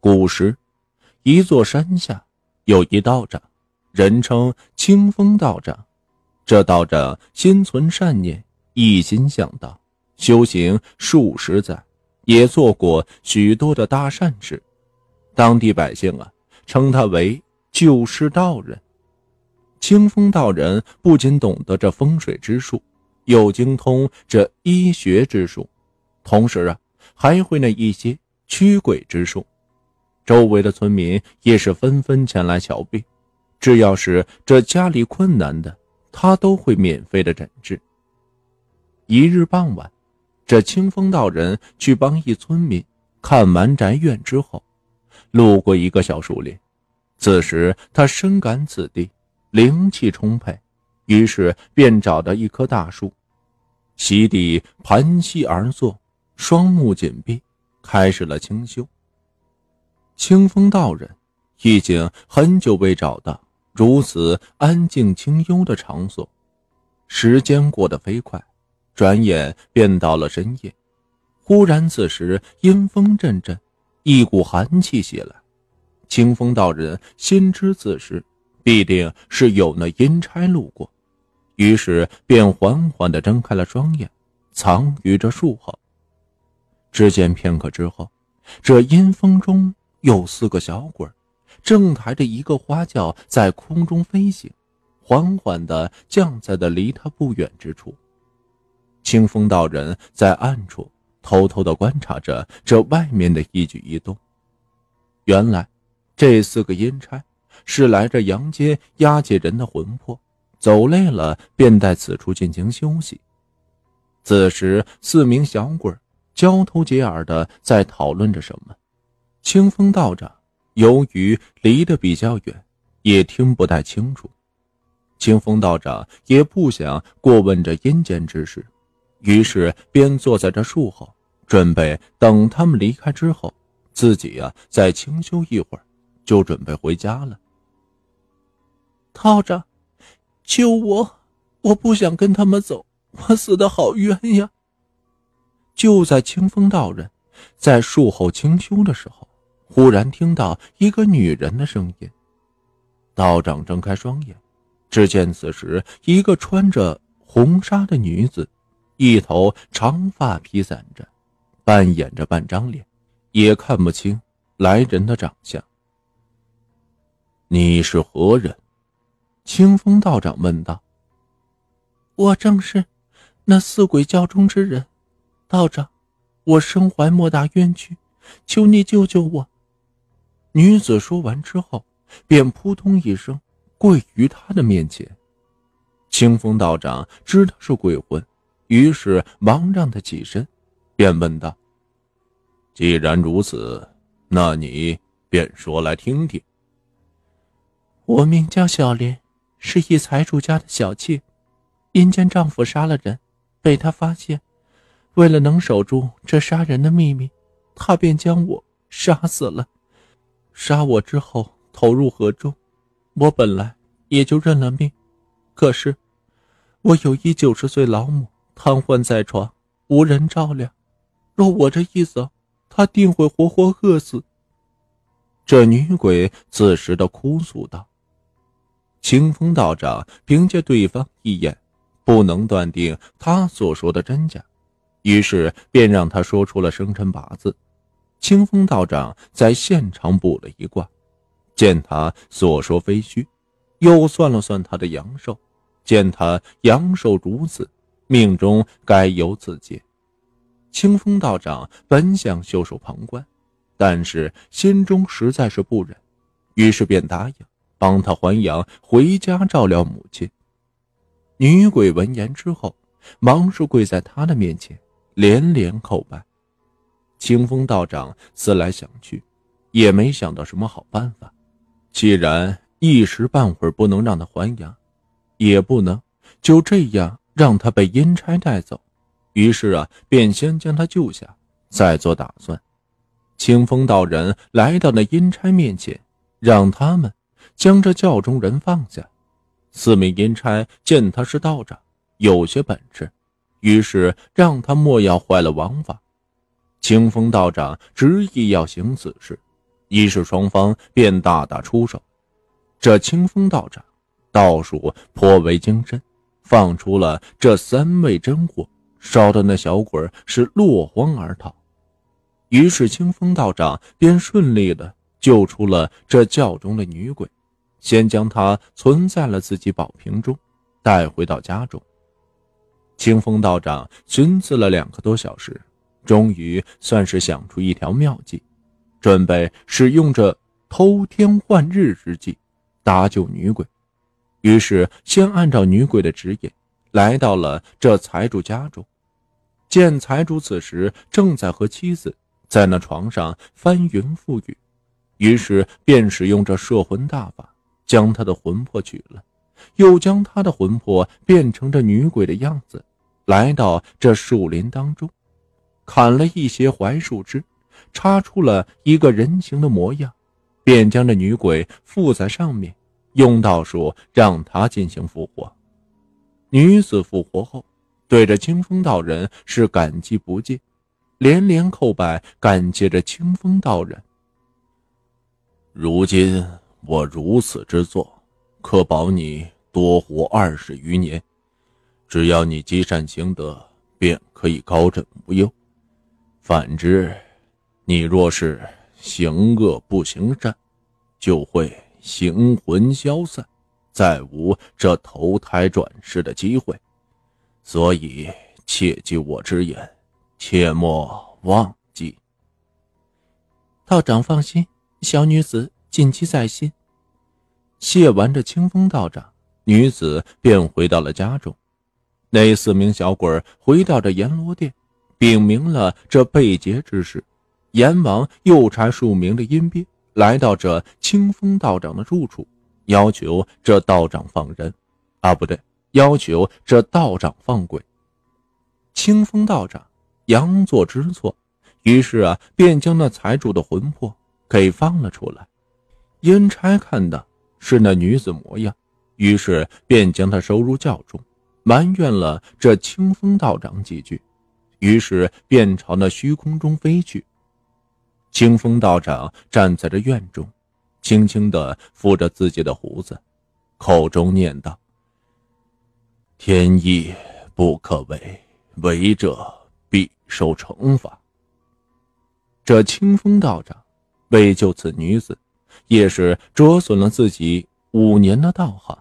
古时，一座山下有一道长，人称清风道长。这道长心存善念，一心向道，修行数十载，也做过许多的大善事。当地百姓啊，称他为救世道人。清风道人不仅懂得这风水之术，又精通这医学之术，同时啊，还会那一些驱鬼之术。周围的村民也是纷纷前来瞧病，只要是这家里困难的，他都会免费的诊治。一日傍晚，这清风道人去帮一村民看完宅院之后，路过一个小树林，此时他深感此地灵气充沛，于是便找到一棵大树，席地盘膝而坐，双目紧闭，开始了清修。清风道人已经很久未找到如此安静清幽的场所，时间过得飞快，转眼便到了深夜。忽然，此时阴风阵阵，一股寒气袭来。清风道人心知此时必定是有那阴差路过，于是便缓缓地睁开了双眼，藏于这树后。只见片刻之后，这阴风中。有四个小鬼，正抬着一个花轿在空中飞行，缓缓地降在了离他不远之处。清风道人在暗处偷偷地观察着这外面的一举一动。原来，这四个阴差是来这阳间押解人的魂魄，走累了便在此处进行休息。此时，四名小鬼交头接耳地在讨论着什么。清风道长由于离得比较远，也听不太清楚。清风道长也不想过问这阴间之事，于是便坐在这树后，准备等他们离开之后，自己呀再清修一会儿，就准备回家了。道长，救我！我不想跟他们走，我死的好冤呀！就在清风道人在树后清修的时候。忽然听到一个女人的声音，道长睁开双眼，只见此时一个穿着红纱的女子，一头长发披散着，半掩着半张脸，也看不清来人的长相。你是何人？清风道长问道。我正是那四鬼教中之人，道长，我身怀莫大冤屈，求你救救我。女子说完之后，便扑通一声跪于他的面前。清风道长知他是鬼魂，于是忙让他起身，便问道：“既然如此，那你便说来听听。”我名叫小莲，是一财主家的小妾，因见丈夫杀了人，被他发现，为了能守住这杀人的秘密，他便将我杀死了。杀我之后投入河中，我本来也就认了命。可是，我有一九十岁老母瘫痪在床，无人照料。若我这一走，她定会活活饿死。这女鬼此时的哭诉道：“清风道长凭借对方一眼，不能断定他所说的真假，于是便让他说出了生辰八字。”清风道长在现场卜了一卦，见他所说非虚，又算了算他的阳寿，见他阳寿如此，命中该有此劫。清风道长本想袖手旁观，但是心中实在是不忍，于是便答应帮他还阳，回家照料母亲。女鬼闻言之后，忙是跪在他的面前，连连叩拜。清风道长思来想去，也没想到什么好办法。既然一时半会儿不能让他还阳，也不能就这样让他被阴差带走。于是啊，便先将他救下，再做打算。清风道人来到那阴差面前，让他们将这教中人放下。四名阴差见他是道长，有些本事，于是让他莫要坏了王法。清风道长执意要行此事，于是双方便大打出手。这清风道长道术颇为精深，放出了这三味真火，烧的那小鬼是落荒而逃。于是清风道长便顺利的救出了这教中的女鬼，先将她存在了自己宝瓶中，带回到家中。清风道长寻思了两个多小时，终于算是想出一条妙计，准备使用这偷天换日之计，搭救女鬼。于是先按照女鬼的指引，来到了这财主家中，见财主此时正在和妻子。在那床上翻云覆雨，于是便使用这摄魂大法，将他的魂魄取了，又将他的魂魄变成这女鬼的样子，来到这树林当中，砍了一些槐树枝，插出了一个人形的模样，便将这女鬼附在上面，用道术让她进行复活。女子复活后，对着清风道人是感激不尽。连连叩拜，感谢着清风道人。如今我如此之做，可保你多活二十余年。只要你积善行德，便可以高枕无忧；反之，你若是行恶不行善，就会形魂消散，再无这投胎转世的机会。所以切记我之言。切莫忘记，道长放心，小女子谨记在心。谢完这清风道长，女子便回到了家中。那四名小鬼回到这阎罗殿，禀明了这被劫之事。阎王又差数名的阴兵来到这清风道长的住处，要求这道长放人，啊，不对，要求这道长放鬼。清风道长。佯作知错，于是啊，便将那财主的魂魄给放了出来。阴差看的是那女子模样，于是便将她收入教中，埋怨了这清风道长几句，于是便朝那虚空中飞去。清风道长站在这院中，轻轻地抚着自己的胡子，口中念道：“天意不可违，违者。”必受惩罚。这清风道长为救此女子，也是折损了自己五年的道行。